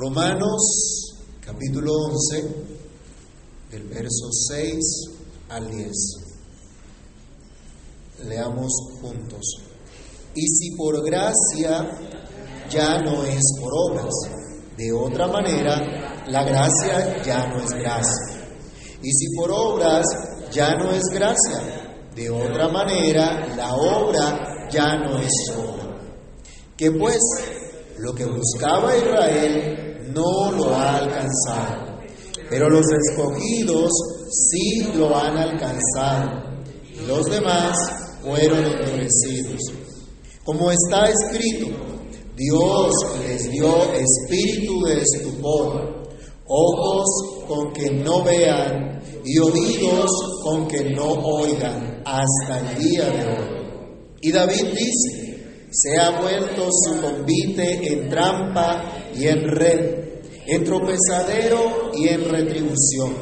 Romanos capítulo 11, del verso 6 al 10. Leamos juntos. Y si por gracia ya no es por obras, de otra manera la gracia ya no es gracia. Y si por obras ya no es gracia, de otra manera la obra ya no es obra. Que pues lo que buscaba Israel no lo ha alcanzado, pero los escogidos sí lo han alcanzado, y los demás fueron endurecidos. Como está escrito, Dios les dio espíritu de estupor, ojos con que no vean y oídos con que no oigan hasta el día de hoy. Y David dice, se ha vuelto su convite en trampa y en red, en tropezadero y en retribución.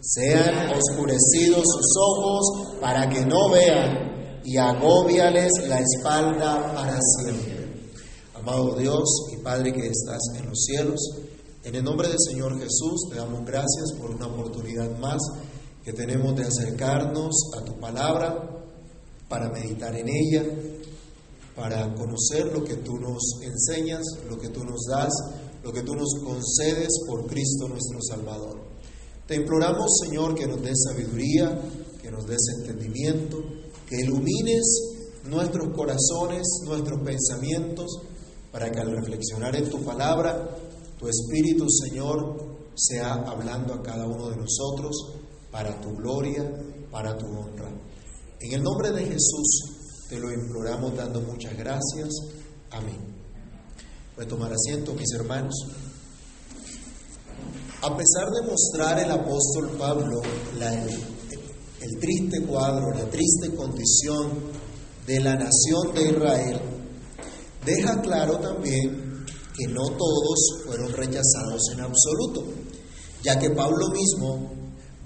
Sean oscurecidos sus ojos para que no vean y agobiales la espalda para siempre. Amado Dios y Padre que estás en los cielos, en el nombre del Señor Jesús te damos gracias por una oportunidad más que tenemos de acercarnos a tu palabra para meditar en ella, para conocer lo que tú nos enseñas, lo que tú nos das, lo que tú nos concedes por Cristo nuestro Salvador. Te imploramos, Señor, que nos des sabiduría, que nos des entendimiento, que ilumines nuestros corazones, nuestros pensamientos, para que al reflexionar en tu palabra, tu Espíritu, Señor, sea hablando a cada uno de nosotros para tu gloria, para tu honra. En el nombre de Jesús, te lo imploramos dando muchas gracias. Amén. A tomar asiento, mis hermanos. A pesar de mostrar el apóstol Pablo el triste cuadro, la triste condición de la nación de Israel, deja claro también que no todos fueron rechazados en absoluto, ya que Pablo mismo,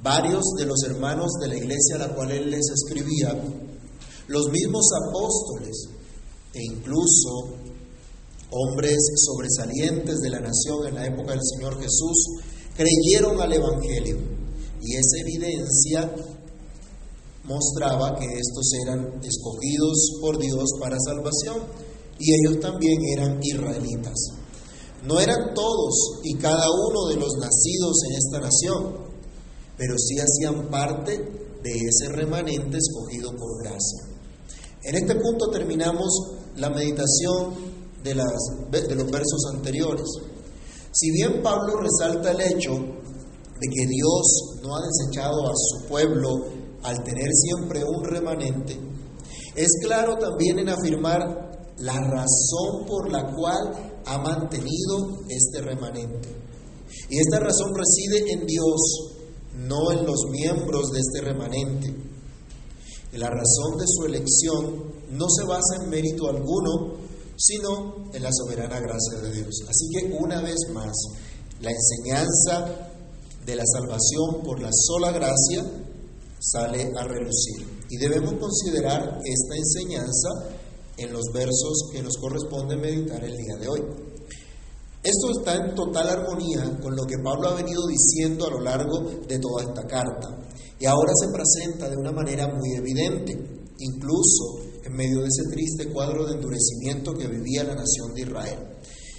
varios de los hermanos de la iglesia a la cual él les escribía, los mismos apóstoles e incluso hombres sobresalientes de la nación en la época del Señor Jesús creyeron al Evangelio y esa evidencia mostraba que estos eran escogidos por Dios para salvación y ellos también eran israelitas. No eran todos y cada uno de los nacidos en esta nación, pero sí hacían parte de ese remanente escogido por gracia. En este punto terminamos la meditación de, los versos anteriores. Si bien Pablo resalta el hecho de que Dios no ha desechado a su pueblo al tener siempre un remanente, es claro también en afirmar la razón por la cual ha mantenido este remanente. Y esta razón reside en Dios, no en los miembros de este remanente. La razón de su elección no se basa en mérito alguno, sino en la soberana gracia de Dios. Así que una vez más, la enseñanza de la salvación por la sola gracia sale a relucir. Y debemos considerar esta enseñanza en los versos que nos corresponde meditar el día de hoy. Esto está en total armonía con lo que Pablo ha venido diciendo a lo largo de toda esta carta. Y ahora se presenta de una manera muy evidente, incluso en medio de ese triste cuadro de endurecimiento que vivía la nación de Israel,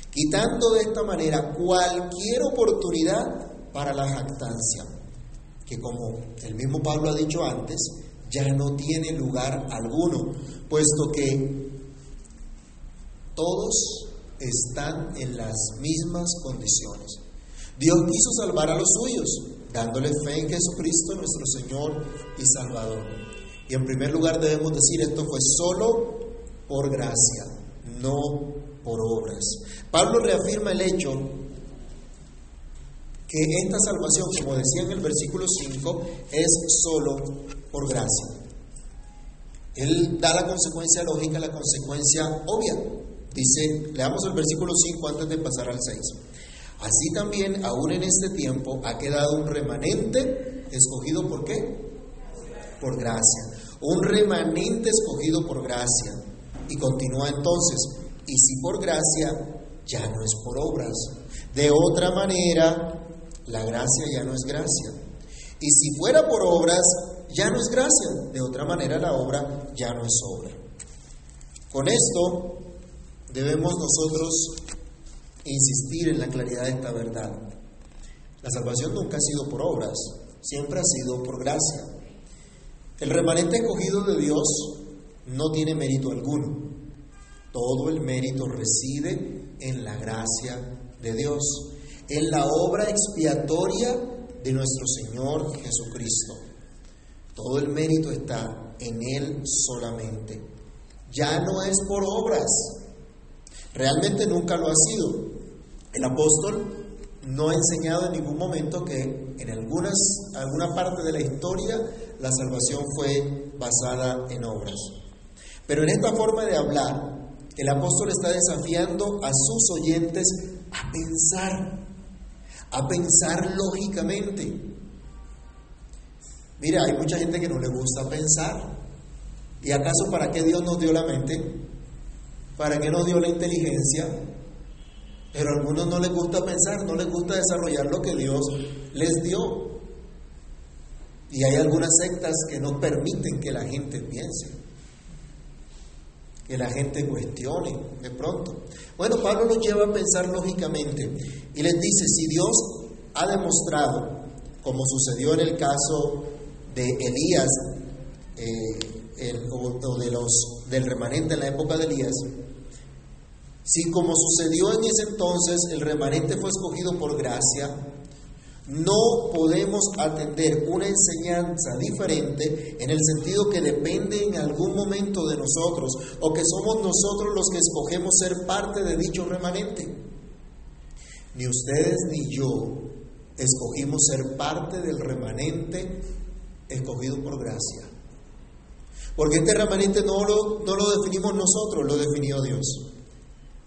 quitando de esta manera cualquier oportunidad para la jactancia, que como el mismo Pablo ha dicho antes, ya no tiene lugar alguno, puesto que todos están en las mismas condiciones. Dios quiso salvar a los suyos, dándole fe en Jesucristo nuestro Señor y Salvador. Y en primer lugar debemos decir, esto fue solo por gracia, no por obras. Pablo reafirma el hecho que esta salvación, como decía en el versículo 5, es solo por gracia. Él da la consecuencia lógica, la consecuencia obvia. Dice, leamos el versículo 5 antes de pasar al 6. Así también, aún en este tiempo, ha quedado un remanente escogido por qué? Por gracia. Un remanente escogido por gracia. Y continúa entonces, y si por gracia, ya no es por obras. De otra manera, la gracia ya no es gracia. Y si fuera por obras, ya no es gracia. De otra manera, la obra ya no es obra. Con esto debemos nosotros insistir en la claridad de esta verdad. La salvación nunca ha sido por obras, siempre ha sido por gracia. El remanente escogido de Dios no tiene mérito alguno. Todo el mérito reside en la gracia de Dios, en la obra expiatoria de nuestro Señor Jesucristo. Todo el mérito está en Él solamente. Ya no es por obras. Realmente nunca lo ha sido. El apóstol no ha enseñado en ningún momento que en algunas, alguna parte de la historia la salvación fue basada en obras. Pero en esta forma de hablar, el apóstol está desafiando a sus oyentes a pensar, a pensar lógicamente. Mira, hay mucha gente que no le gusta pensar. ¿Y acaso para qué Dios nos dio la mente? ¿Para qué nos dio la inteligencia? Pero a algunos no les gusta pensar, no les gusta desarrollar lo que Dios les dio. Y hay algunas sectas que no permiten que la gente piense, que la gente cuestione de pronto. Bueno, Pablo los lleva a pensar lógicamente y les dice, si Dios ha demostrado, como sucedió en el caso de Elías, eh, o, de los, del remanente en la época de Elías, si como sucedió en ese entonces el remanente fue escogido por gracia, no podemos atender una enseñanza diferente en el sentido que depende en algún momento de nosotros o que somos nosotros los que escogemos ser parte de dicho remanente. Ni ustedes ni yo escogimos ser parte del remanente escogido por gracia. Porque este remanente no lo, no lo definimos nosotros, lo definió Dios.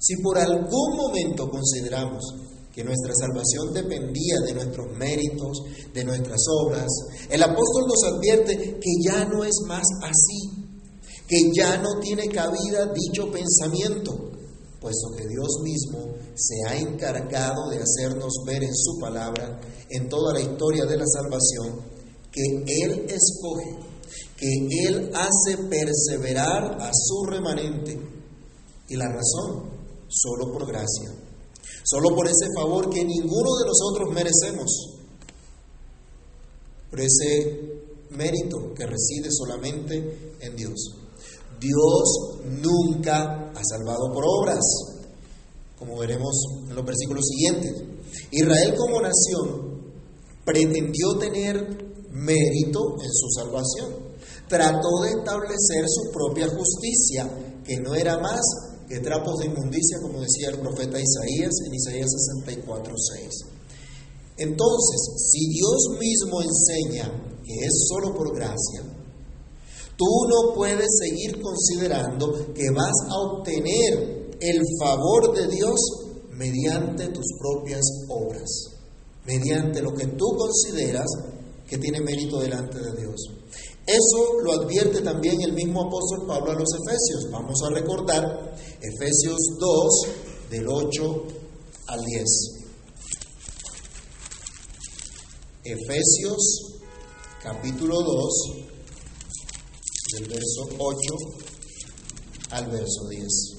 Si por algún momento consideramos que nuestra salvación dependía de nuestros méritos, de nuestras obras, el apóstol nos advierte que ya no es más así, que ya no tiene cabida dicho pensamiento, puesto que Dios mismo se ha encargado de hacernos ver en su palabra, en toda la historia de la salvación, que Él escoge, que Él hace perseverar a su remanente. Y la razón solo por gracia, solo por ese favor que ninguno de nosotros merecemos, por ese mérito que reside solamente en Dios. Dios nunca ha salvado por obras, como veremos en los versículos siguientes. Israel como nación pretendió tener mérito en su salvación. Trató de establecer su propia justicia, que no era más que trapos de inmundicia, como decía el profeta Isaías en Isaías 64, 6. Entonces, si Dios mismo enseña que es solo por gracia, tú no puedes seguir considerando que vas a obtener el favor de Dios mediante tus propias obras, mediante lo que tú consideras que tiene mérito delante de Dios. Eso lo advierte también el mismo apóstol Pablo a los Efesios. Vamos a recordar Efesios 2, del 8 al 10. Efesios capítulo 2, del verso 8 al verso 10.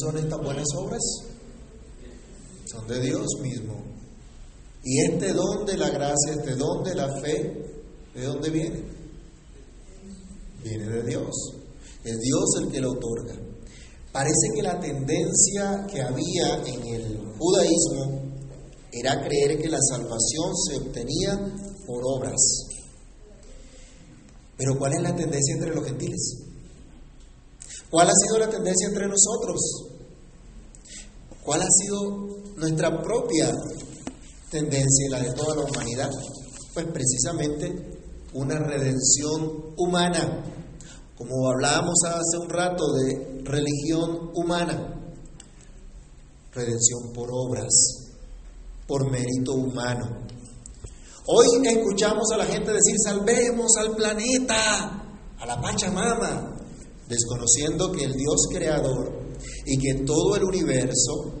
Son estas buenas obras? Son de Dios mismo. Y este don de la gracia, este don de la fe, ¿de dónde viene? Viene de Dios. Es Dios el que lo otorga. Parece que la tendencia que había en el judaísmo era creer que la salvación se obtenía por obras. Pero ¿cuál es la tendencia entre los gentiles? ¿Cuál ha sido la tendencia entre nosotros? ¿Cuál ha sido nuestra propia tendencia y la de toda la humanidad? Pues precisamente una redención humana, como hablábamos hace un rato de religión humana, redención por obras, por mérito humano. Hoy escuchamos a la gente decir, salvemos al planeta, a la Pachamama, desconociendo que el Dios creador y que todo el universo,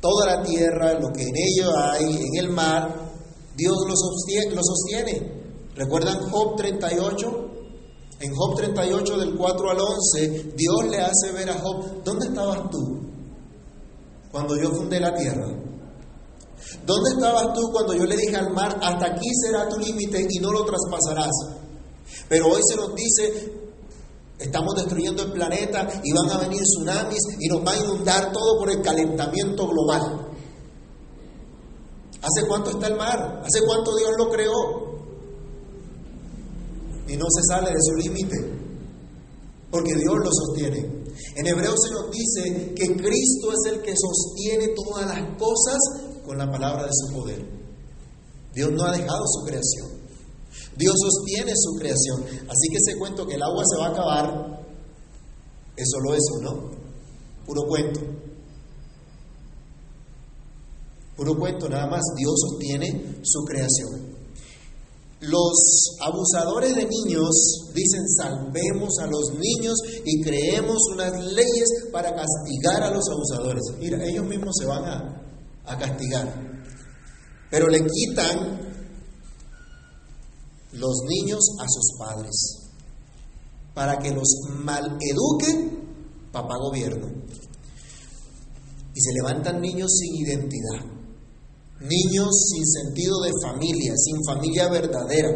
toda la tierra, lo que en ello hay, en el mar, Dios lo sostiene. Lo sostiene. ¿Recuerdan Job 38? En Job 38 del 4 al 11, Dios le hace ver a Job, ¿dónde estabas tú cuando yo fundé la tierra? ¿Dónde estabas tú cuando yo le dije al mar, hasta aquí será tu límite y no lo traspasarás? Pero hoy se nos dice, estamos destruyendo el planeta y van a venir tsunamis y nos va a inundar todo por el calentamiento global. ¿Hace cuánto está el mar? ¿Hace cuánto Dios lo creó? Y no se sale de su límite, porque Dios lo sostiene. En Hebreo se nos dice que Cristo es el que sostiene todas las cosas con la palabra de su poder. Dios no ha dejado su creación. Dios sostiene su creación. Así que ese cuento que el agua se va a acabar es solo eso, ¿no? Puro cuento. Puro cuento, nada más. Dios sostiene su creación. Los abusadores de niños dicen salvemos a los niños y creemos unas leyes para castigar a los abusadores. Mira, ellos mismos se van a, a castigar. Pero le quitan los niños a sus padres para que los maleduque papá gobierno. Y se levantan niños sin identidad, niños sin sentido de familia, sin familia verdadera,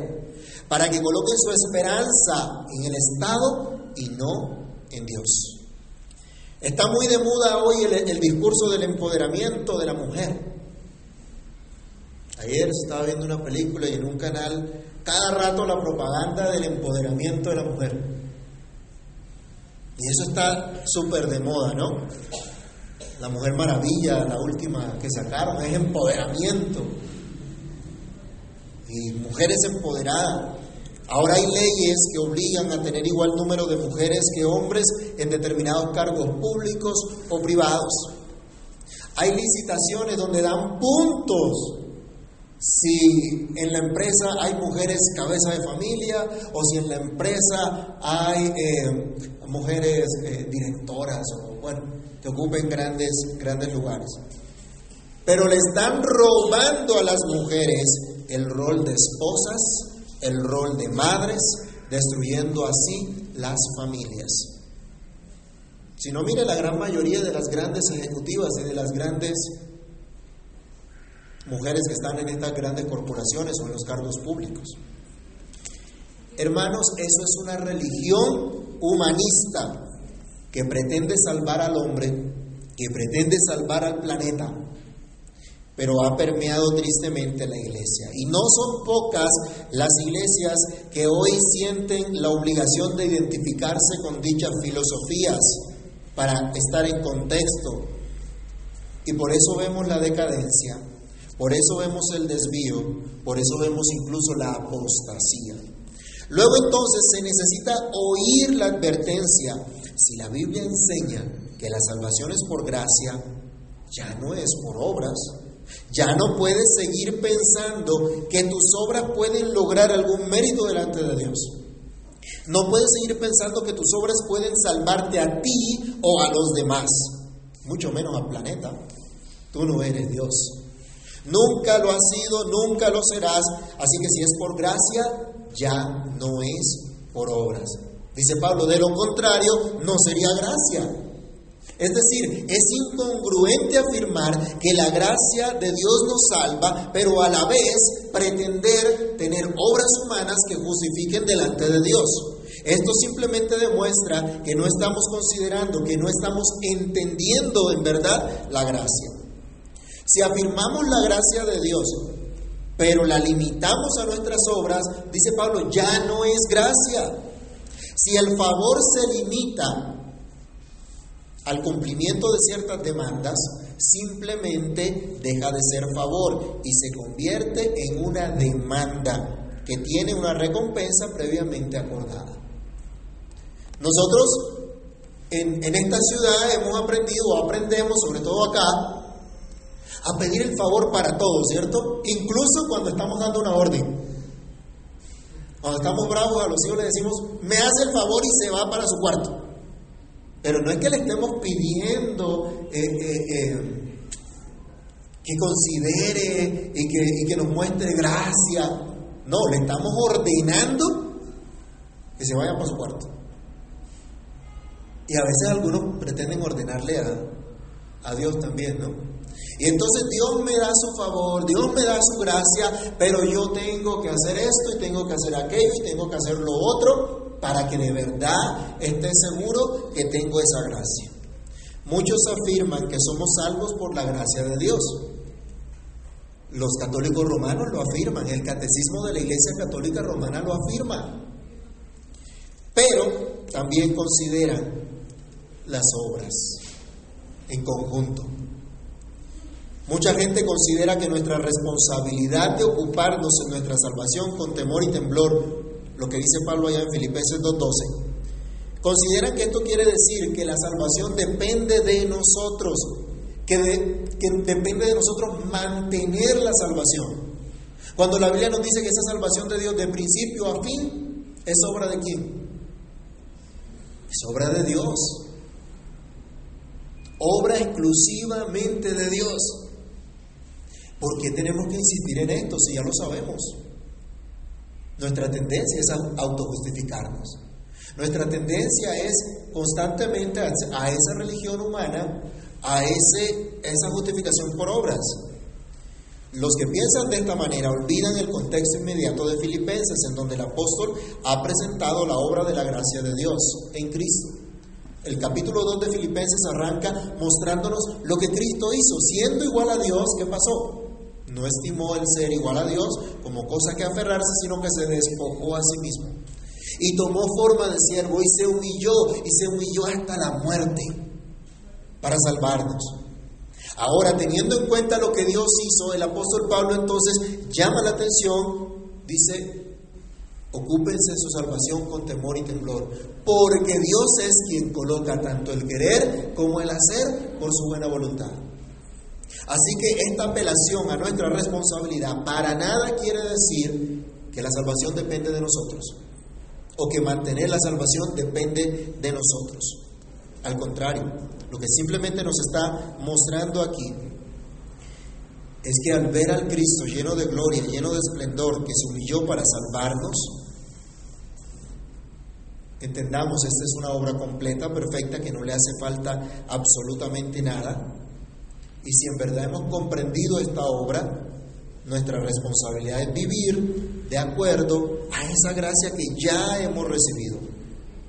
para que coloquen su esperanza en el Estado y no en Dios. Está muy de moda hoy el discurso del empoderamiento de la mujer. Ayer estaba viendo una película y en un canal cada rato la propaganda del empoderamiento de la mujer. Y eso está súper de moda, ¿no? La Mujer Maravilla, la última que sacaron, es empoderamiento. Y mujeres empoderadas. Ahora hay leyes que obligan a tener igual número de mujeres que hombres en determinados cargos públicos o privados. Hay licitaciones donde dan puntos si en la empresa hay mujeres cabeza de familia o si en la empresa hay eh, mujeres eh, directoras o bueno, que ocupen grandes, grandes lugares. Pero le están robando a las mujeres el rol de esposas, el rol de madres, destruyendo así las familias. Si no, mire la gran mayoría de las grandes ejecutivas y de las grandes mujeres que están en estas grandes corporaciones o en los cargos públicos. Hermanos, eso es una religión humanista que pretende salvar al hombre, que pretende salvar al planeta, pero ha permeado tristemente la iglesia. Y no son pocas las iglesias que hoy sienten la obligación de identificarse con dichas filosofías para estar en contexto. Y por eso vemos la decadencia por eso vemos el desvío, por eso vemos incluso la apostasía. Luego entonces se necesita oír la advertencia. Si la Biblia enseña que la salvación es por gracia, ya no es por obras. Ya no puedes seguir pensando que tus obras pueden lograr algún mérito delante de Dios. No puedes seguir pensando que tus obras pueden salvarte a ti o a los demás, mucho menos al planeta. Tú no eres Dios. Nunca lo has sido, nunca lo serás. Así que si es por gracia, ya no es por obras. Dice Pablo, de lo contrario, no sería gracia. Es decir, es incongruente afirmar que la gracia de Dios nos salva, pero a la vez pretender tener obras humanas que justifiquen delante de Dios. Esto simplemente demuestra que no estamos considerando, que no estamos entendiendo en verdad la gracia. Si afirmamos la gracia de Dios, pero la limitamos a nuestras obras, dice Pablo, ya no es gracia. Si el favor se limita al cumplimiento de ciertas demandas, simplemente deja de ser favor y se convierte en una demanda que tiene una recompensa previamente acordada. Nosotros en, esta ciudad hemos aprendido, aprendemos, sobre todo acá, a pedir el favor para todos, ¿cierto? Incluso cuando estamos dando una orden. Cuando estamos bravos a los hijos le decimos, me hace el favor y se va para su cuarto. Pero no es que le estemos pidiendo eh, eh, eh, que considere y que, y que nos muestre gracia. No, le estamos ordenando que se vaya para su cuarto. Y a veces algunos pretenden ordenarle a, a Dios también, ¿no? Y entonces Dios me da su favor, Dios me da su gracia, pero yo tengo que hacer esto y tengo que hacer aquello y tengo que hacer lo otro para que de verdad esté seguro que tengo esa gracia. Muchos afirman que somos salvos por la gracia de Dios. Los católicos romanos lo afirman, el catecismo de la Iglesia Católica Romana lo afirma. Pero también consideran las obras en conjunto. Mucha gente considera que nuestra responsabilidad de ocuparnos en nuestra salvación con temor y temblor, lo que dice Pablo allá en Filipenses 2.12, consideran que esto quiere decir que la salvación depende de nosotros, que, que depende de nosotros mantener la salvación. Cuando la Biblia nos dice que esa salvación de Dios de principio a fin es obra de quién? Es obra de Dios. Obra exclusivamente de Dios. ¿Por qué tenemos que insistir en esto si ya lo sabemos? Nuestra tendencia es a autojustificarnos. Nuestra tendencia es constantemente a esa religión humana, a ese, esa justificación por obras. Los que piensan de esta manera olvidan el contexto inmediato de Filipenses, en donde el apóstol ha presentado la obra de la gracia de Dios en Cristo. El capítulo 2 de Filipenses arranca mostrándonos lo que Cristo hizo, siendo igual a Dios, ¿qué pasó? No estimó el ser igual a Dios como cosa que aferrarse, sino que se despojó a sí mismo. Y tomó forma de siervo y se humilló, y se humilló hasta la muerte para salvarnos. Ahora, teniendo en cuenta lo que Dios hizo, el apóstol Pablo entonces llama la atención, dice, ocúpense en su salvación con temor y temblor, porque Dios es quien coloca tanto el querer como el hacer por su buena voluntad. Así que esta apelación a nuestra responsabilidad para nada quiere decir que la salvación depende de nosotros o que mantener la salvación depende de nosotros. Al contrario, lo que simplemente nos está mostrando aquí es que al ver al Cristo lleno de gloria, lleno de esplendor, que se humilló para salvarnos, entendamos, esta es una obra completa, perfecta, que no le hace falta absolutamente nada, y si en verdad hemos comprendido esta obra, nuestra responsabilidad es vivir de acuerdo a esa gracia que ya hemos recibido.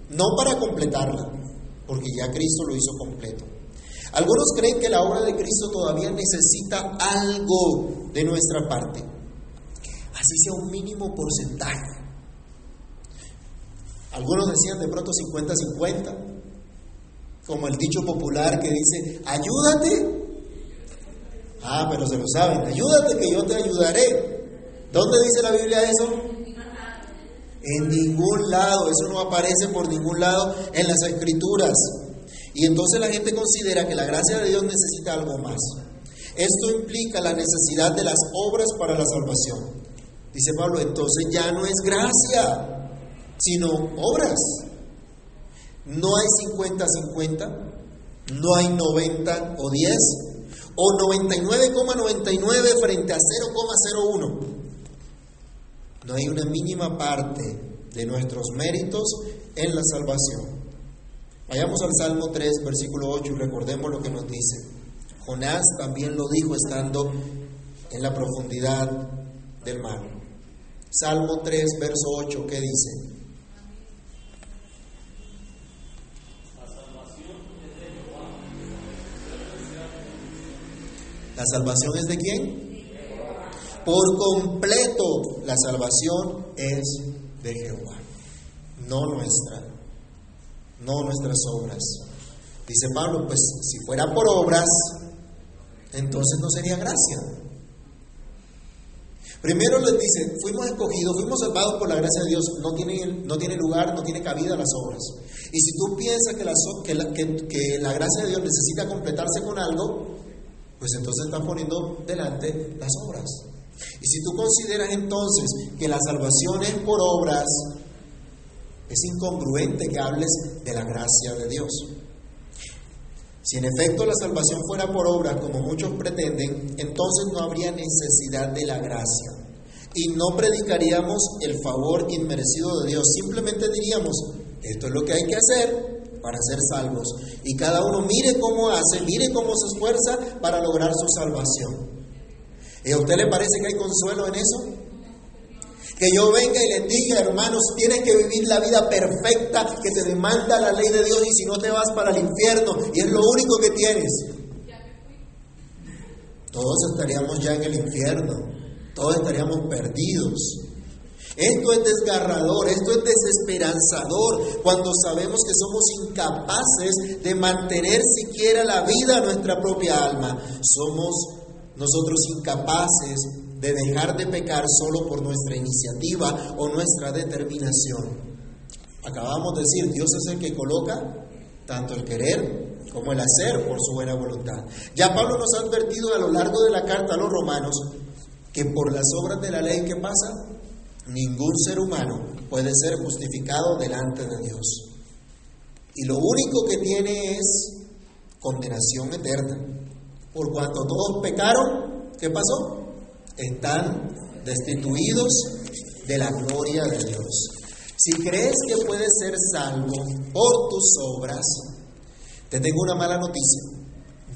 No para completarla, porque ya Cristo lo hizo completo. Algunos creen que la obra de Cristo todavía necesita algo de nuestra parte, así sea un mínimo porcentaje. Algunos decían de pronto 50-50, como el dicho popular que dice, ayúdate Ah, pero se lo saben. Ayúdate que yo te ayudaré. ¿Dónde dice la Biblia eso? En ningún lado. Eso no aparece por ningún lado en las escrituras. Y entonces la gente considera que la gracia de Dios necesita algo más. Esto implica la necesidad de las obras para la salvación. Dice Pablo, entonces ya no es gracia, sino obras. No hay 50-50, no hay 90 o 10, o 99,99 frente a 0,01. No hay una mínima parte de nuestros méritos en la salvación. Vayamos al Salmo 3, versículo 8 y recordemos lo que nos dice. Jonás también lo dijo estando en la profundidad del mar. Salmo 3, verso 8, ¿qué dice? ¿La salvación es de quién? Por completo la salvación es de Jehová, no nuestra, no nuestras obras. Dice Pablo, pues si fuera por obras, entonces no sería gracia. Primero les dice, fuimos escogidos, fuimos salvados por la gracia de Dios, no tiene, no tiene lugar, no tiene cabida las obras. Y si tú piensas que la, que, que la gracia de Dios necesita completarse con algo, pues entonces estás poniendo delante las obras. Y si tú consideras entonces que la salvación es por obras, es incongruente que hables de la gracia de Dios. Si en efecto la salvación fuera por obras, como muchos pretenden, entonces no habría necesidad de la gracia. Y no predicaríamos el favor inmerecido de Dios. Simplemente diríamos, esto es lo que hay que hacer para ser salvos. Y cada uno mire cómo hace, mire cómo se esfuerza para lograr su salvación. ¿Y a usted le parece que hay consuelo en eso? Que yo venga y les diga, hermanos, tienes que vivir la vida perfecta que te demanda la ley de Dios y si no te vas para el infierno y es lo único que tienes. Todos estaríamos ya en el infierno, todos estaríamos perdidos. Esto es desgarrador, esto es desesperanzador cuando sabemos que somos incapaces de mantener siquiera la vida a nuestra propia alma. Somos nosotros incapaces de dejar de pecar solo por nuestra iniciativa o nuestra determinación. Acabamos de decir, Dios es el que coloca tanto el querer como el hacer por su buena voluntad. Ya Pablo nos ha advertido a lo largo de la carta a los romanos que por las obras de la ley, ¿qué pasa? Ningún ser humano puede ser justificado delante de Dios. Y lo único que tiene es condenación eterna. Por cuanto todos pecaron, ¿qué pasó? están destituidos de la gloria de Dios. Si crees que puedes ser salvo por tus obras, te tengo una mala noticia.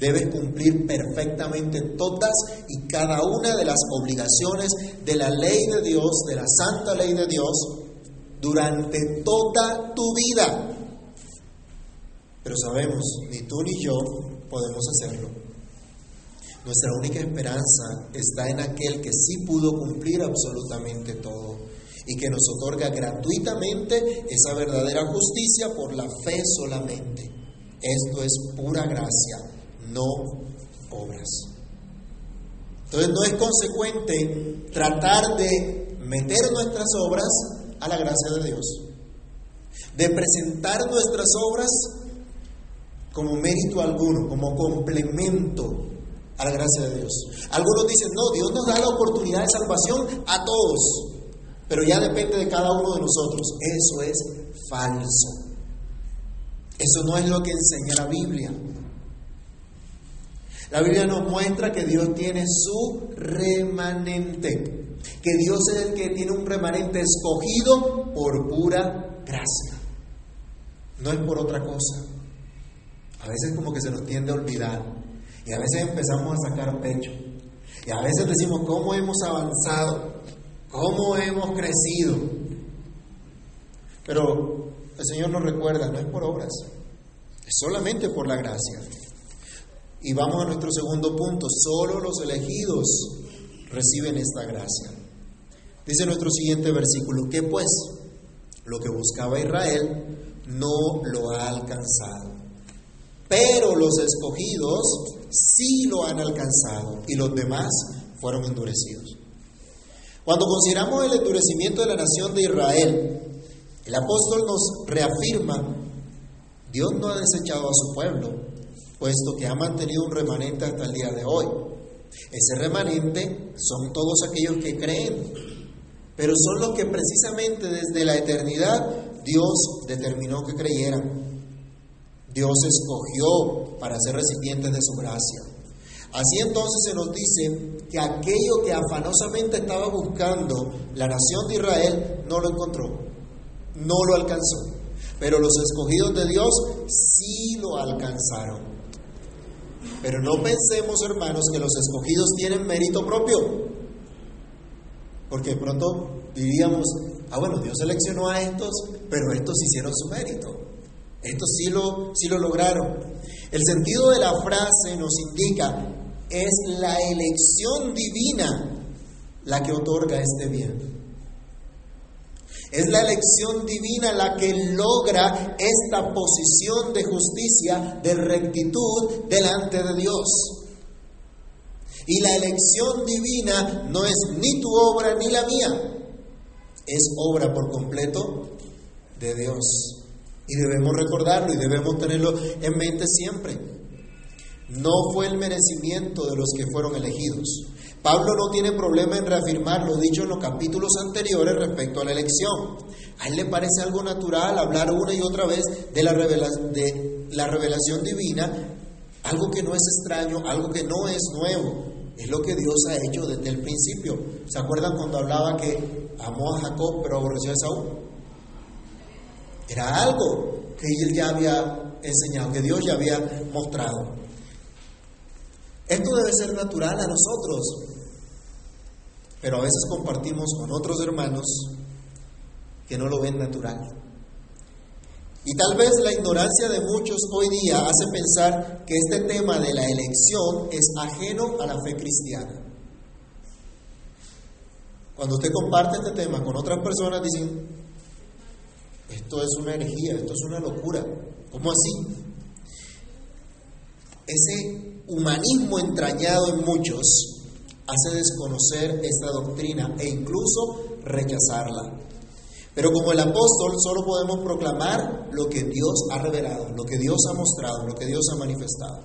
Debes cumplir perfectamente todas y cada una de las obligaciones de la ley de Dios, de la santa ley de Dios, durante toda tu vida. Pero sabemos, ni tú ni yo podemos hacerlo. Nuestra única esperanza está en aquel que sí pudo cumplir absolutamente todo y que nos otorga gratuitamente esa verdadera justicia por la fe solamente. Esto es pura gracia, no obras. Entonces no es consecuente tratar de meter nuestras obras a la gracia de Dios, de presentar nuestras obras como mérito alguno, como complemento a la gracia de Dios. Algunos dicen, no, Dios nos da la oportunidad de salvación a todos, pero ya depende de cada uno de nosotros. Eso es falso. Eso no es lo que enseña la Biblia. La Biblia nos muestra que Dios tiene su remanente, que Dios es el que tiene un remanente escogido por pura gracia, no es por otra cosa. A veces como que se nos tiende a olvidar. Y a veces empezamos a sacar pecho. Y a veces decimos, ¿cómo hemos avanzado? ¿Cómo hemos crecido? Pero el Señor nos recuerda, no es por obras, es solamente por la gracia. Y vamos a nuestro segundo punto, solo los elegidos reciben esta gracia. Dice nuestro siguiente versículo, que pues lo que buscaba Israel no lo ha alcanzado, pero los escogidos sí lo han alcanzado y los demás fueron endurecidos. Cuando consideramos el endurecimiento de la nación de Israel, el apóstol nos reafirma, Dios no ha desechado a su pueblo, puesto que ha mantenido un remanente hasta el día de hoy. Ese remanente son todos aquellos que creen, pero son los que precisamente desde la eternidad Dios determinó que creyeran. Dios escogió para ser recipientes de su gracia. Así entonces se nos dice que aquello que afanosamente estaba buscando la nación de Israel no lo encontró, no lo alcanzó. Pero los escogidos de Dios sí lo alcanzaron. Pero no pensemos, hermanos, que los escogidos tienen mérito propio. Porque pronto diríamos, ah, bueno, Dios seleccionó a estos, pero estos hicieron su mérito. Esto sí lo, sí lo lograron. El sentido de la frase nos indica, es la elección divina la que otorga este bien. Es la elección divina la que logra esta posición de justicia, de rectitud delante de Dios. Y la elección divina no es ni tu obra ni la mía, es obra por completo de Dios. Y debemos recordarlo y debemos tenerlo en mente siempre. No fue el merecimiento de los que fueron elegidos. Pablo no tiene problema en reafirmar lo dicho en los capítulos anteriores respecto a la elección. A él le parece algo natural hablar una y otra vez de la, de la revelación divina, algo que no es extraño, algo que no es nuevo. Es lo que Dios ha hecho desde el principio. ¿Se acuerdan cuando hablaba que amó a Jacob pero aborreció a Saúl? Era algo que él ya había enseñado, que Dios ya había mostrado. Esto debe ser natural a nosotros, pero a veces compartimos con otros hermanos que no lo ven natural. Y tal vez la ignorancia de muchos hoy día hace pensar que este tema de la elección es ajeno a la fe cristiana. Cuando usted comparte este tema con otras personas, dicen, esto es una herejía, esto es una locura. ¿Cómo así? Ese humanismo entrañado en muchos hace desconocer esta doctrina e incluso rechazarla. Pero como el apóstol solo podemos proclamar lo que Dios ha revelado, lo que Dios ha mostrado, lo que Dios ha manifestado.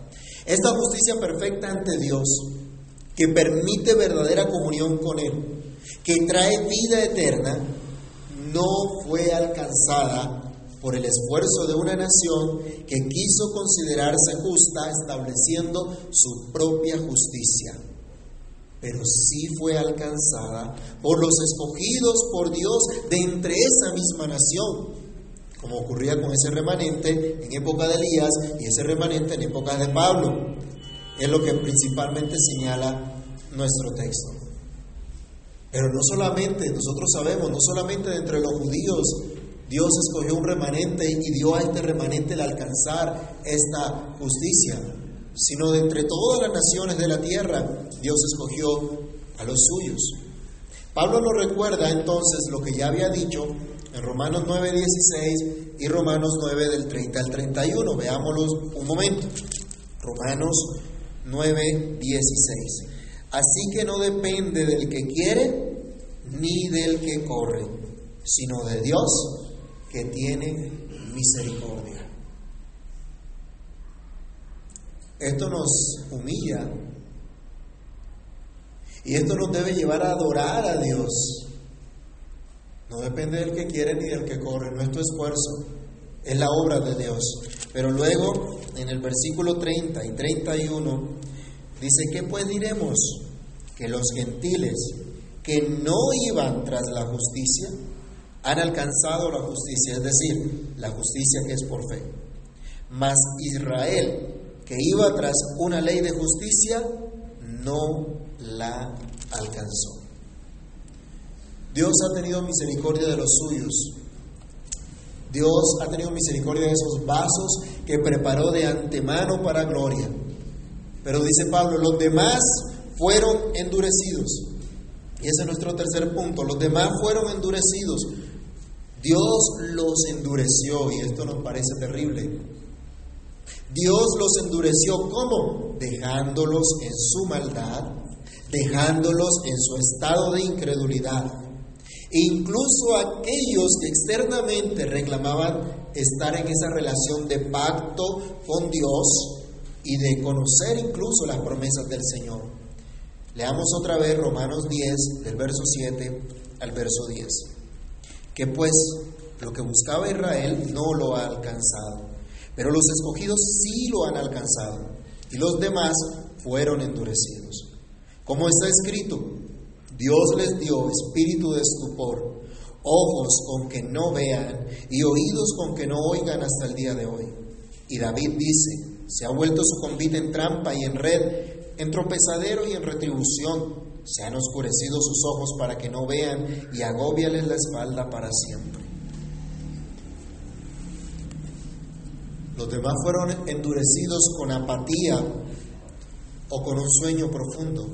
Esta justicia perfecta ante Dios, que permite verdadera comunión con Él, que trae vida eterna, no fue alcanzada por el esfuerzo de una nación que quiso considerarse justa estableciendo su propia justicia, pero sí fue alcanzada por los escogidos por Dios de entre esa misma nación, como ocurría con ese remanente en época de Elías y ese remanente en época de Pablo. Es lo que principalmente señala nuestro texto. Pero no solamente, nosotros sabemos, no solamente entre los judíos, Dios escogió un remanente y dio a este remanente el alcanzar esta justicia, sino de entre todas las naciones de la tierra, Dios escogió a los suyos. Pablo nos recuerda entonces lo que ya había dicho en Romanos 9, 16 y Romanos 9 del 30 al 31. Veámoslos un momento. Romanos 9, 16. Así que no depende del que quiere ni del que corre, sino de Dios que tiene misericordia. Esto nos humilla y esto nos debe llevar a adorar a Dios. No depende del que quiere ni del que corre, nuestro esfuerzo, es la obra de Dios. Pero luego, en el versículo 30 y 31, Dice, ¿qué pues diremos? Que los gentiles que no iban tras la justicia han alcanzado la justicia, es decir, la justicia que es por fe. Mas Israel, que iba tras una ley de justicia, no la alcanzó. Dios ha tenido misericordia de los suyos. Dios ha tenido misericordia de esos vasos que preparó de antemano para gloria. Pero dice Pablo, los demás fueron endurecidos. Y ese es nuestro tercer punto. Los demás fueron endurecidos. Dios los endureció y esto nos parece terrible. Dios los endureció ¿cómo? Dejándolos en su maldad, dejándolos en su estado de incredulidad. E incluso aquellos que externamente reclamaban estar en esa relación de pacto con Dios, y de conocer incluso las promesas del Señor. Leamos otra vez Romanos 10, del verso 7 al verso 10. Que pues lo que buscaba Israel no lo ha alcanzado, pero los escogidos sí lo han alcanzado, y los demás fueron endurecidos. Como está escrito, Dios les dio espíritu de estupor, ojos con que no vean y oídos con que no oigan hasta el día de hoy. Y David dice, se ha vuelto su convite en trampa y en red, en tropezadero y en retribución. Se han oscurecido sus ojos para que no vean y agóbiales la espalda para siempre. Los demás fueron endurecidos con apatía o con un sueño profundo.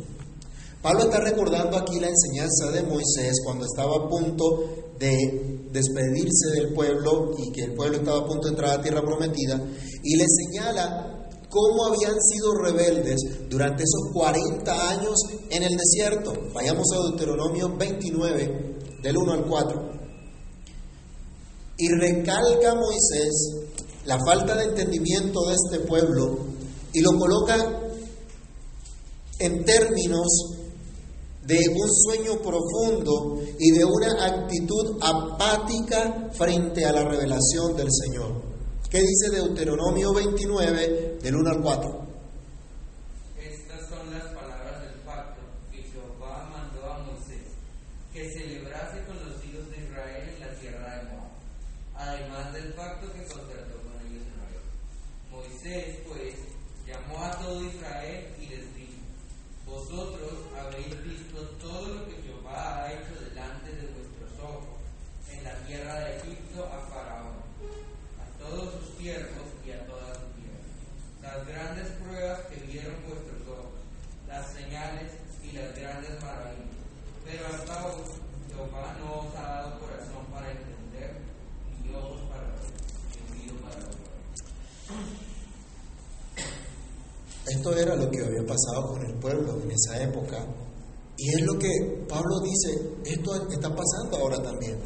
Pablo está recordando aquí la enseñanza de Moisés cuando estaba a punto de despedirse del pueblo y que el pueblo estaba a punto de entrar a la tierra prometida y le señala cómo habían sido rebeldes durante esos 40 años en el desierto. Vayamos a Deuteronomio 29, del 1 al 4. Y recalca Moisés la falta de entendimiento de este pueblo y lo coloca en términos de un sueño profundo y de una actitud apática frente a la revelación del Señor. ¿Qué dice Deuteronomio 29, del 1 al 4? Estas son las palabras del pacto que Jehová mandó a Moisés, que celebrase con los hijos de Israel en la tierra de Moab, además del pacto que contrató con ellos en Horeb. Moisés, pues, llamó a todo Israel y les dijo, vosotros habéis visto todo lo que Jehová ha hecho delante de vuestros ojos en la tierra de Egipto a Faraón todos sus siervos y a toda su tierra. Las grandes pruebas que vieron vuestros ojos, las señales y las grandes maravillas. Pero hasta hoy Jehová no os ha dado corazón para entender, ni ojos para ver, ni oído para oír. Esto era lo que había pasado con el pueblo en esa época. Y es lo que Pablo dice, esto está pasando ahora también.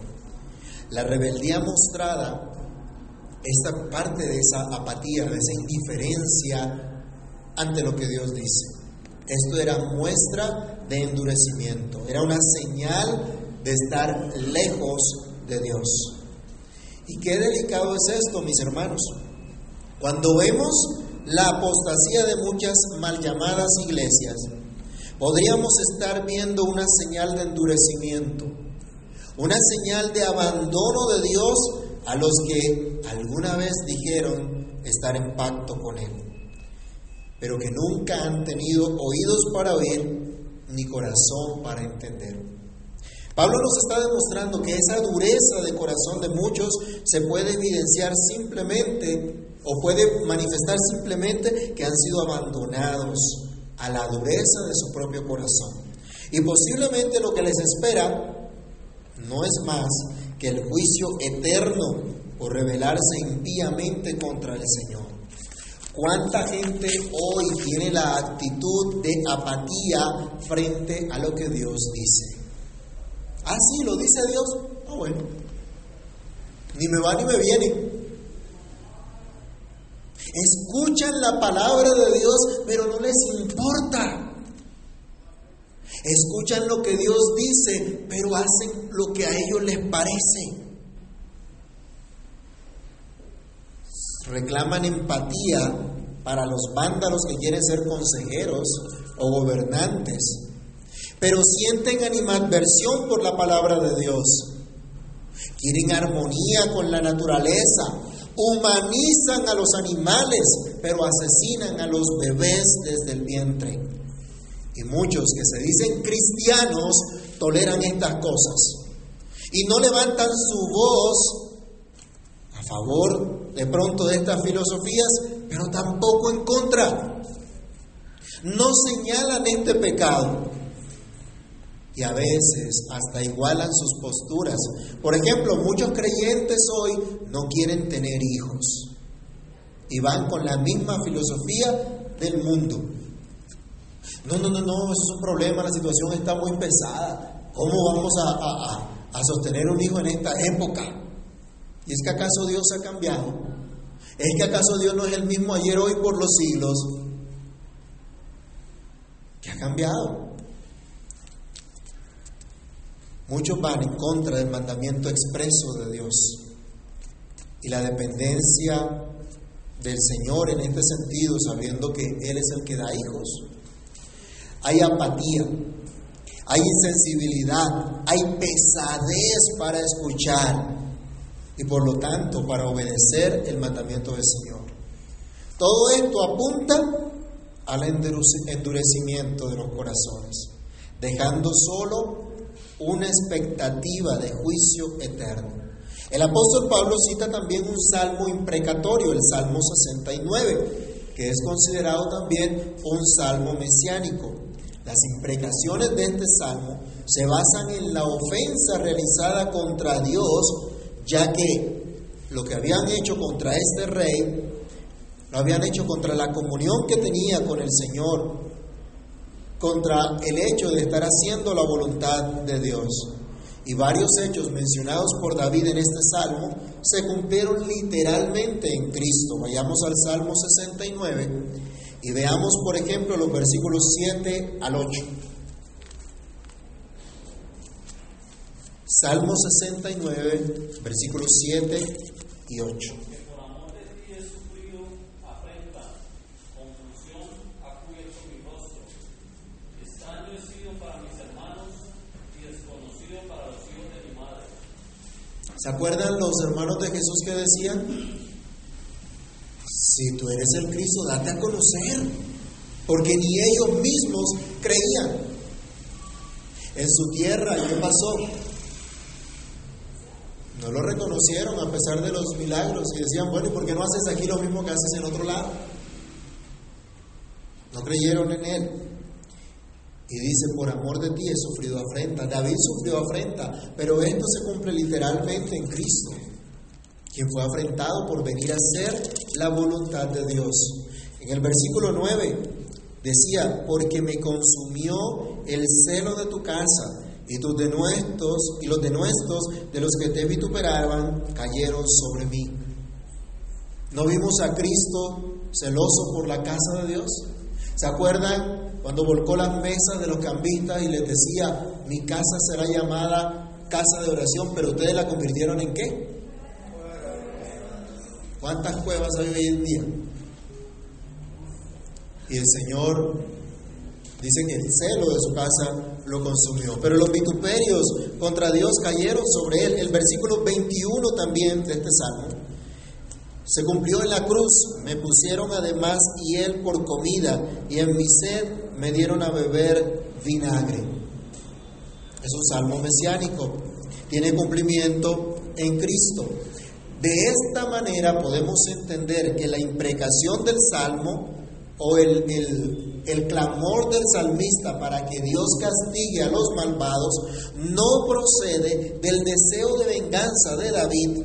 La rebeldía mostrada esta parte de esa apatía, de esa indiferencia ante lo que Dios dice. Esto era muestra de endurecimiento, era una señal de estar lejos de Dios. Y qué delicado es esto, mis hermanos. Cuando vemos la apostasía de muchas mal llamadas iglesias, podríamos estar viendo una señal de endurecimiento, una señal de abandono de Dios a los que alguna vez dijeron estar en pacto con Él, pero que nunca han tenido oídos para oír ni corazón para entender. Pablo nos está demostrando que esa dureza de corazón de muchos se puede evidenciar simplemente o puede manifestar simplemente que han sido abandonados a la dureza de su propio corazón. Y posiblemente lo que les espera no es más el juicio eterno por rebelarse impíamente contra el Señor. ¿Cuánta gente hoy tiene la actitud de apatía frente a lo que Dios dice? Ah, sí, lo dice Dios. Ah, bueno. Ni me va ni me viene. Escuchan la palabra de Dios, pero no les importa. Escuchan lo que Dios dice, pero hacen lo que a ellos les parece. Reclaman empatía para los vándalos que quieren ser consejeros o gobernantes, pero sienten animadversión por la palabra de Dios. Quieren armonía con la naturaleza, humanizan a los animales, pero asesinan a los bebés desde el vientre. Y muchos que se dicen cristianos toleran estas cosas y no levantan su voz a favor de pronto de estas filosofías, pero tampoco en contra. No señalan este pecado y a veces hasta igualan sus posturas. Por ejemplo, muchos creyentes hoy no quieren tener hijos y van con la misma filosofía del mundo. No, no, no, no, eso es un problema, la situación está muy pesada. ¿Cómo vamos a, a, sostener un hijo en esta época? ¿Y es que acaso Dios ha cambiado? ¿Es que acaso Dios no es el mismo ayer, hoy, por los siglos? ¿Qué ha cambiado? Muchos van en contra del mandamiento expreso de Dios y la dependencia del Señor en este sentido, sabiendo que Él es el que da hijos hay apatía, hay insensibilidad, hay pesadez para escuchar y por lo tanto para obedecer el mandamiento del Señor. Todo esto apunta al endurecimiento de los corazones, dejando solo una expectativa de juicio eterno. El apóstol Pablo cita también un salmo imprecatorio, el Salmo 69, que es considerado también un salmo mesiánico. Las imprecaciones de este salmo se basan en la ofensa realizada contra Dios, ya que lo que habían hecho contra este rey Lo habían hecho contra la comunión que tenía con el Señor, contra el hecho de estar haciendo la voluntad de Dios. Y varios hechos mencionados por David en este salmo se cumplieron literalmente en Cristo. Vayamos al Salmo 69 y veamos, por ejemplo, los versículos 7 al 8. Salmo 69, versículos 7 y 8. ¿Se acuerdan los hermanos de Jesús que decían? Si tú eres el Cristo, date a conocer, porque ni ellos mismos creían. En su tierra, ¿qué pasó? No lo reconocieron a pesar de los milagros y decían, bueno, ¿y por qué no haces aquí lo mismo que haces en otro lado? No creyeron en él. Y dice, por amor de ti he sufrido afrenta. David sufrió afrenta, pero esto se cumple literalmente en Cristo, quien fue afrentado por venir a hacer la voluntad de Dios. En el versículo 9 decía, porque me consumió el celo de tu casa, y tus denuestos y los denuestos de los que te vituperaban cayeron sobre mí. ¿No vimos a Cristo celoso por la casa de Dios? ¿Se acuerdan cuando volcó las mesas de los cambistas y les decía, mi casa será llamada casa de oración, pero ustedes la convirtieron en qué? ¿Cuántas cuevas hay hoy en día? Y el Señor dice que el celo de su casa lo consumió. Pero los vituperios contra Dios cayeron sobre él. El versículo 21 también de este salmo se cumplió en la cruz. Me pusieron además él por comida y en mi sed me dieron a beber vinagre. Es un salmo mesiánico. Tiene cumplimiento en Cristo. De esta manera podemos entender que la imprecación del salmo o el, el, clamor del salmista para que Dios castigue a los malvados no procede del deseo de venganza de David,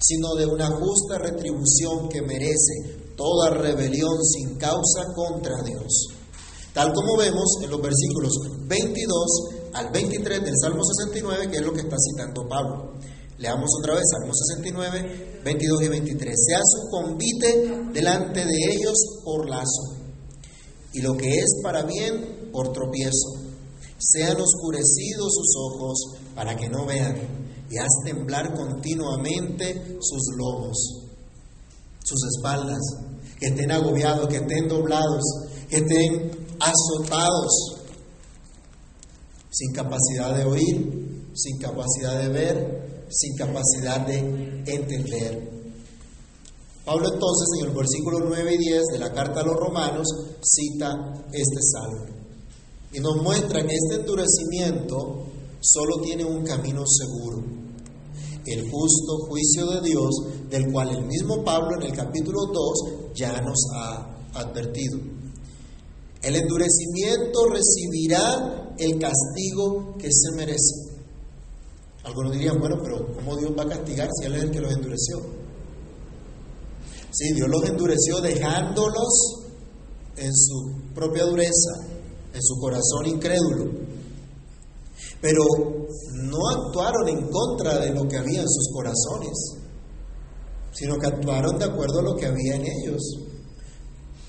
sino de una justa retribución que merece toda rebelión sin causa contra Dios. Tal como vemos en los versículos 22 al 23 del Salmo 69, que es lo que está citando Pablo. Leamos otra vez Salmo 69, 22 y 23. Sea su convite delante de ellos por lazo, y lo que es para bien por tropiezo. Sean oscurecidos sus ojos para que no vean, y haz temblar continuamente sus lomos, sus espaldas, que estén agobiados, que estén doblados, que estén azotados, sin capacidad de oír, sin capacidad de ver, sin capacidad de entender. Pablo entonces en el versículo 9 y 10 de la carta a los romanos cita este salmo y nos muestra que este endurecimiento solo tiene un camino seguro, el justo juicio de Dios del cual el mismo Pablo en el capítulo 2 ya nos ha advertido. El endurecimiento recibirá el castigo que se merece. Algunos dirían, bueno, pero ¿cómo Dios va a castigar si Él es el que los endureció? Sí, Dios los endureció dejándolos en su propia dureza, en su corazón incrédulo. Pero no actuaron en contra de lo que había en sus corazones, sino que actuaron de acuerdo a lo que había en ellos.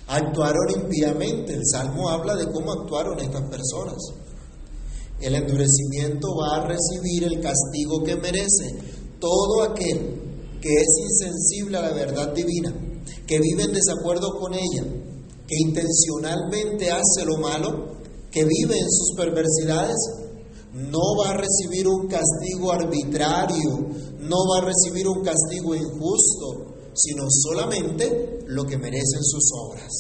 Actuaron impíamente. El Salmo habla de cómo actuaron estas personas. El endurecimiento va a recibir el castigo que merece todo aquel que es insensible a la verdad divina, que vive en desacuerdo con ella, que intencionalmente hace lo malo, que vive en sus perversidades, no va a recibir un castigo arbitrario, no va a recibir un castigo injusto, sino solamente lo que merecen sus obras.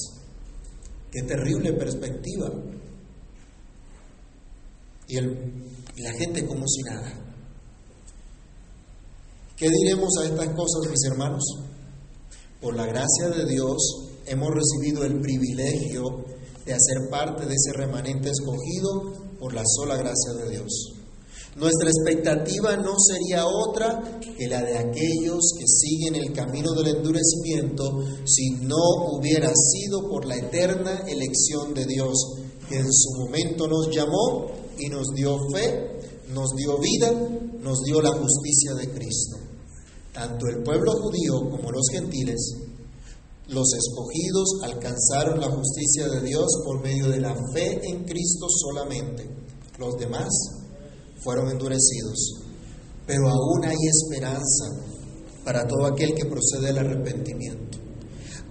Qué terrible perspectiva. Y, la gente como si nada. ¿Qué diremos a estas cosas, mis hermanos? Por la gracia de Dios hemos recibido el privilegio de hacer parte de ese remanente escogido por la sola gracia de Dios. Nuestra expectativa no sería otra que la de aquellos que siguen el camino del endurecimiento si no hubiera sido por la eterna elección de Dios, que en su momento nos llamó y nos dio fe, nos dio vida, nos dio la justicia de Cristo. Tanto el pueblo judío como los gentiles, los escogidos alcanzaron la justicia de Dios por medio de la fe en Cristo solamente. Los demás fueron endurecidos. Pero aún hay esperanza para todo aquel que procede del arrepentimiento.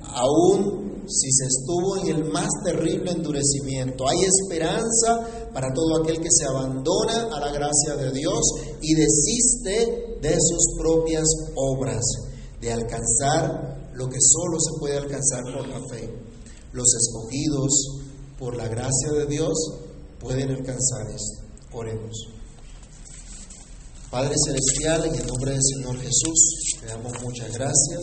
Aún si se estuvo en el más terrible endurecimiento, hay esperanza para todo aquel que se abandona a la gracia de Dios y desiste de sus propias obras, de alcanzar lo que solo se puede alcanzar por la fe. Los escogidos por la gracia de Dios pueden alcanzar esto. Oremos. Padre Celestial, en el nombre del Señor Jesús, te damos muchas gracias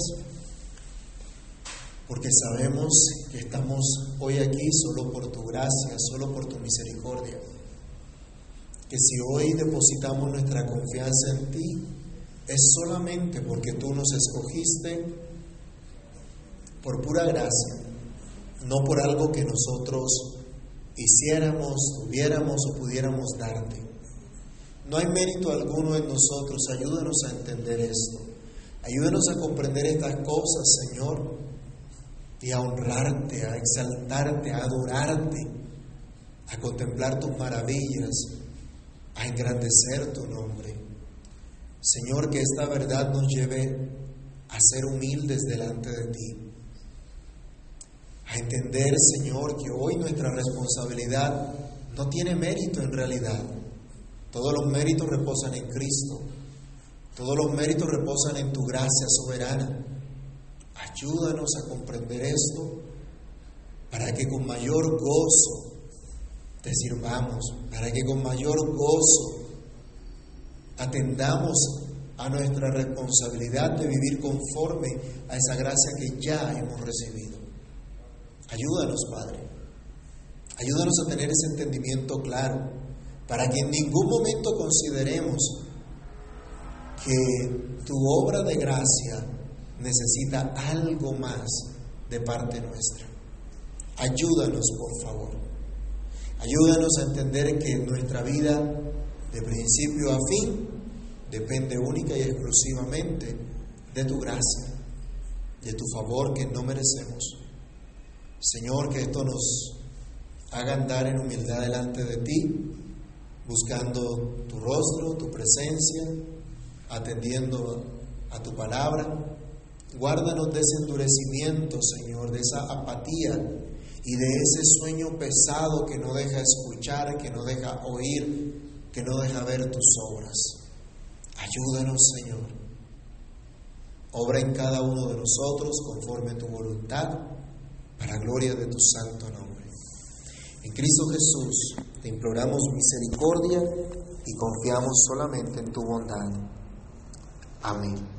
porque sabemos que estamos hoy aquí solo por tu gracia, solo por tu misericordia. Que si hoy depositamos nuestra confianza en ti, es solamente porque tú nos escogiste por pura gracia, no por algo que nosotros hiciéramos, tuviéramos o pudiéramos darte. No hay mérito alguno en nosotros. Ayúdanos a entender esto. Ayúdanos a comprender estas cosas, Señor, y a honrarte, a exaltarte, a adorarte, a contemplar tus maravillas, a engrandecer tu nombre. Señor, que esta verdad nos lleve a ser humildes delante de ti. A entender, Señor, que hoy nuestra responsabilidad no tiene mérito en realidad todos los méritos reposan en Cristo. Todos los méritos reposan en tu gracia soberana. Ayúdanos a comprender esto para que con mayor gozo te sirvamos, para que con mayor gozo atendamos a nuestra responsabilidad de vivir conforme a esa gracia que ya hemos recibido. Ayúdanos, Padre. Ayúdanos a tener ese entendimiento claro para que en ningún momento consideremos que tu obra de gracia necesita algo más de parte nuestra. Ayúdanos, por favor. Ayúdanos a entender que nuestra vida, de principio a fin, depende única y exclusivamente de tu gracia, de tu favor que no merecemos. Señor, que esto nos haga andar en humildad delante de ti buscando tu rostro, tu presencia, atendiendo a tu palabra. Guárdanos de ese endurecimiento, Señor, de esa apatía y de ese sueño pesado que no deja escuchar, que no deja oír, que no deja ver tus obras. Ayúdanos, Señor. Obra en cada uno de nosotros conforme tu voluntad, para gloria de tu santo nombre. En Cristo Jesús te imploramos misericordia y confiamos solamente en tu bondad. Amén.